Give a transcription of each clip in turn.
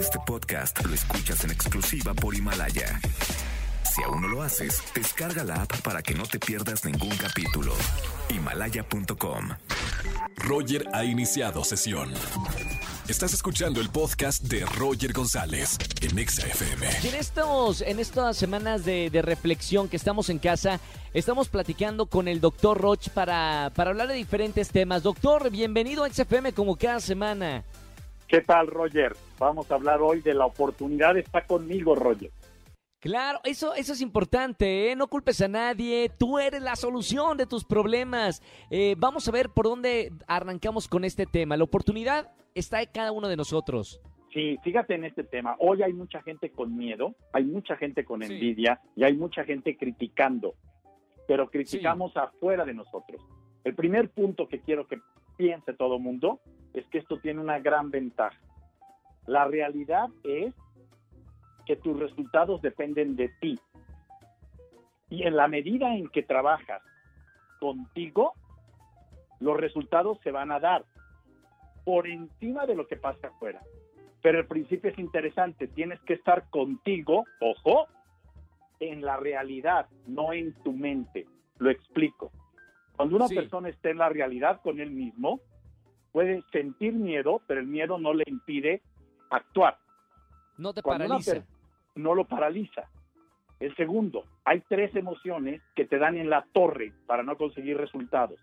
Este podcast lo escuchas en exclusiva por Himalaya. Si aún no lo haces, descarga la app para que no te pierdas ningún capítulo. Himalaya.com. Roger ha iniciado sesión. Estás escuchando el podcast de Roger González en EXA-FM. Y en, estos, en estas semanas de, de reflexión que estamos en casa, estamos platicando con el doctor Roch para, para hablar de diferentes temas. Doctor, bienvenido a XFM como cada semana. ¿Qué tal, Roger? Vamos a hablar hoy de la oportunidad. Está conmigo, Roger. Claro, eso, eso es importante, ¿eh? no culpes a nadie, tú eres la solución de tus problemas. Eh, vamos a ver por dónde arrancamos con este tema. La oportunidad está en cada uno de nosotros. Sí, fíjate en este tema. Hoy hay mucha gente con miedo, hay mucha gente con Sí. envidia y hay mucha gente criticando, pero criticamos afuera de nosotros. El primer punto que quiero que piense todo mundo es que esto tiene una gran ventaja. La realidad es que tus resultados dependen de ti. Y en la medida en que trabajas contigo, los resultados se van a dar por encima de lo que pasa afuera. Pero el principio es interesante, tienes que estar contigo, ojo, en la realidad, no en tu mente. Lo explico. Cuando una Sí. persona está en la realidad con él mismo, puede sentir miedo, pero el miedo no le impide actuar. No te Cuando paraliza. no lo paraliza. El segundo, hay tres emociones que te dan en la torre para no conseguir resultados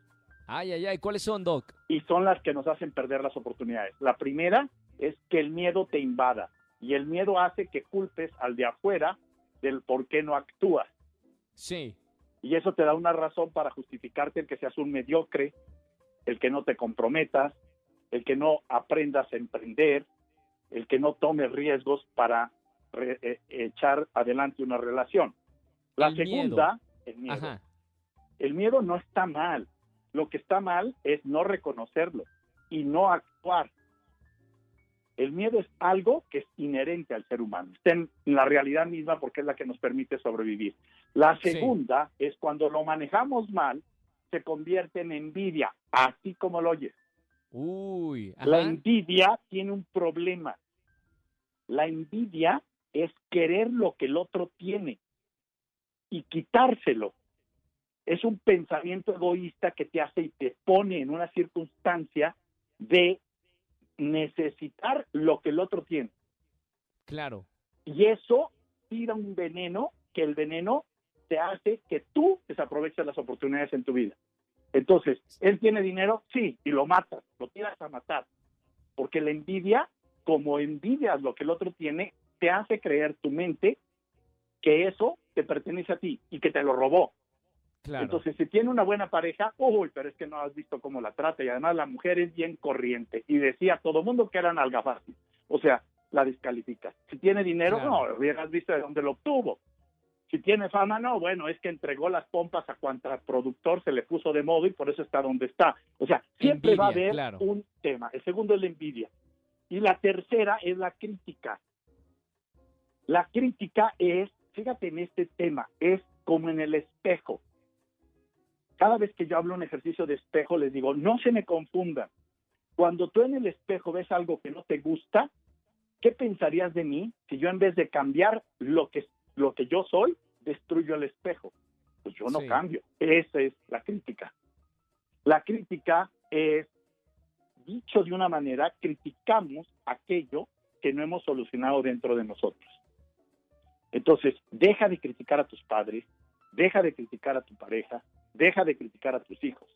Ay, ay, ay, ¿cuáles son, Doc? y son las que nos hacen perder las oportunidades. La primera es que el miedo te invada y el miedo hace que culpes al de afuera del por qué no actúas. Sí, Y eso te da una razón para justificarte el que seas un mediocre, el que no te comprometas, el que no aprendas a emprender, el que no tomes riesgos para re- eh, echar adelante una relación. La El miedo. segunda, el miedo. ajá. El miedo no está mal. Lo que está mal es no reconocerlo y no actuar. El miedo es algo que es inherente al ser humano. Está en la realidad misma porque es la que nos permite sobrevivir. La Sí. segunda es cuando lo manejamos mal, se convierte en envidia, así como lo oyes. Uy, La envidia tiene un problema. La envidia es querer lo que el otro tiene y quitárselo. Es un pensamiento egoísta que te hace y te pone en una circunstancia de necesitar lo que el otro tiene. Claro. Y eso tira un veneno que el veneno te hace que tú desaproveches las oportunidades en tu vida. Entonces, él tiene dinero, sí, y lo matas, lo tiras a matar. Porque la envidia, como envidias lo que el otro tiene, te hace creer tu mente que eso te pertenece a ti y que te lo robó. Claro. Entonces, si tiene una buena pareja, uy, pero es que no has visto cómo la trata y además la mujer es bien corriente y decía a todo mundo que era nalga fácil. O sea, la descalifica. Si tiene dinero, Claro. no, hubieras visto de dónde lo obtuvo. Si tiene fama, no, bueno, es que entregó las pompas a cuanta productor se le puso de modo y por eso está donde está. O sea, siempre va a haber claro. un tema. El segundo es la envidia. Y la tercera es la crítica. La crítica es, fíjate en este tema, es como en el espejo. Cada vez que yo hablo un ejercicio de espejo, les digo, no se me confundan. Cuando tú en el espejo ves algo que no te gusta, ¿qué pensarías de mí si yo en vez de cambiar lo que, lo que yo soy, destruyo el espejo? Pues yo no Sí. cambio. Esa es la crítica. La crítica es, dicho de una manera, criticamos aquello que no hemos solucionado dentro de nosotros. Entonces, deja de criticar a tus padres, deja de criticar a tu pareja, deja de criticar a tus hijos,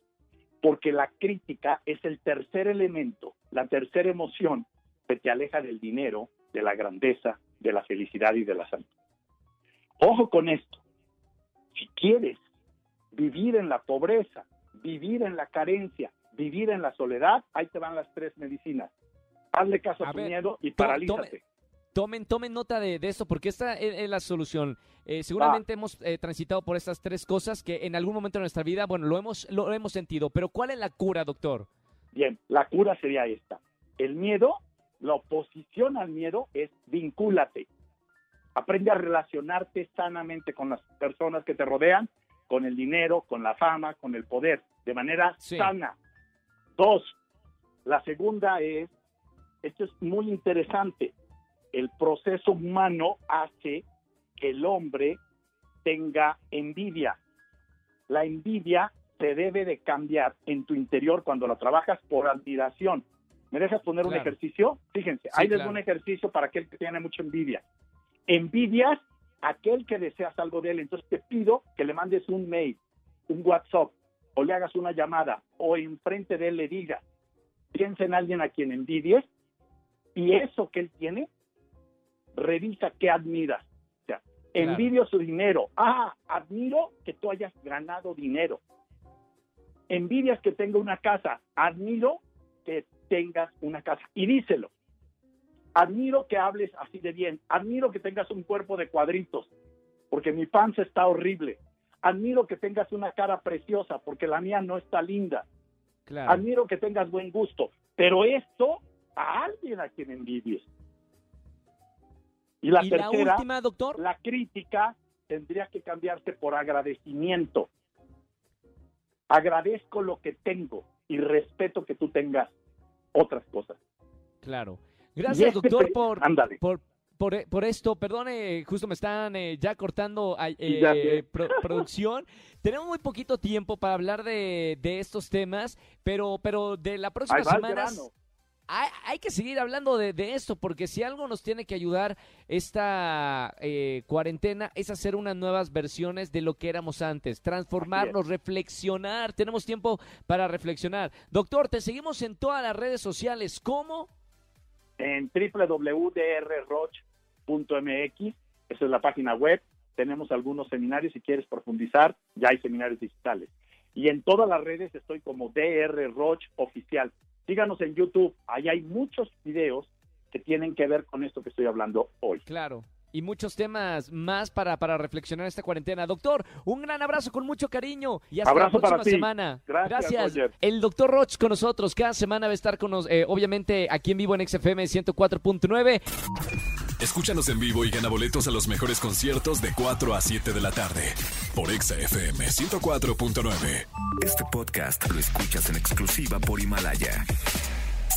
porque la crítica es el tercer elemento, la tercera emoción que te aleja del dinero, de la grandeza, de la felicidad y de la salud. Ojo con esto. Si quieres vivir en la pobreza, vivir en la carencia, vivir en la soledad, ahí te van las tres medicinas. Hazle caso a, A tu ver, miedo y paralízate. Tomen, tomen nota de, de esto porque esta es, es la solución. Eh, seguramente hemos eh, transitado por estas tres cosas que en algún momento de nuestra vida, bueno, lo hemos, lo hemos sentido. Pero ¿cuál es la cura, doctor? Bien, la cura sería esta. El miedo, la oposición al miedo es vincúlate. Aprende a relacionarte sanamente con las personas que te rodean, con el dinero, con la fama, con el poder, de manera Sí. sana. Dos, la segunda es, esto es muy interesante, el proceso humano hace que el hombre tenga envidia. La envidia se debe de cambiar en tu interior cuando la trabajas por admiración. ¿Me dejas poner un ejercicio? Fíjense, Sí, ahí les doy claro. un ejercicio para aquel que tiene mucha envidia. Envidias a aquel que deseas algo de él. Entonces te pido que le mandes un mail, un WhatsApp, o le hagas una llamada, o enfrente de él le digas, piensa en alguien a quien envidies, y eso que él tiene, revisa qué admiras. O sea, Claro. envidio su dinero. Ah, admiro que tú hayas ganado dinero. Envidias que tenga una casa. Admiro que tengas una casa. Y díselo. Admiro que hables así de bien. Admiro que tengas un cuerpo de cuadritos, porque mi panza está horrible. Admiro que tengas una cara preciosa, porque la mía no está linda. Claro. Admiro que tengas buen gusto. Pero esto a alguien a quien envidies. Y la y la tercera, última, doctor. la crítica tendría que cambiarse por agradecimiento. Agradezco lo que tengo y respeto que tú tengas otras cosas. Claro. Gracias, este doctor, por, por, por, por esto. Perdone, justo me están eh, ya cortando ya eh, pro- producción. Tenemos muy poquito tiempo para hablar de, de estos temas, pero, pero de la próxima semana hay, hay que seguir hablando de, de esto, porque si algo nos tiene que ayudar esta eh, cuarentena es hacer unas nuevas versiones de lo que éramos antes, transformarnos, reflexionar. Tenemos tiempo para reflexionar. Doctor, te seguimos en todas las redes sociales. ¿Cómo? En www.drroch.mx, esa es la página web. Tenemos algunos seminarios, si quieres profundizar, ya hay seminarios digitales. Y en todas las redes estoy como DR Roch Oficial. Síganos en YouTube, ahí hay muchos videos que tienen que ver con esto que estoy hablando hoy. Claro. Y muchos temas más para, para reflexionar esta cuarentena. Doctor, un gran abrazo con mucho cariño y hasta Abrazo la próxima para ti. semana. Gracias. El doctor Roch con nosotros. Cada semana va a estar con nosotros, obviamente aquí en vivo en XFM 104.9. Escúchanos en vivo y gana boletos a los mejores conciertos de 4 a 7 de la tarde por Exa FM 104.9. Este podcast lo escuchas en exclusiva por Himalaya.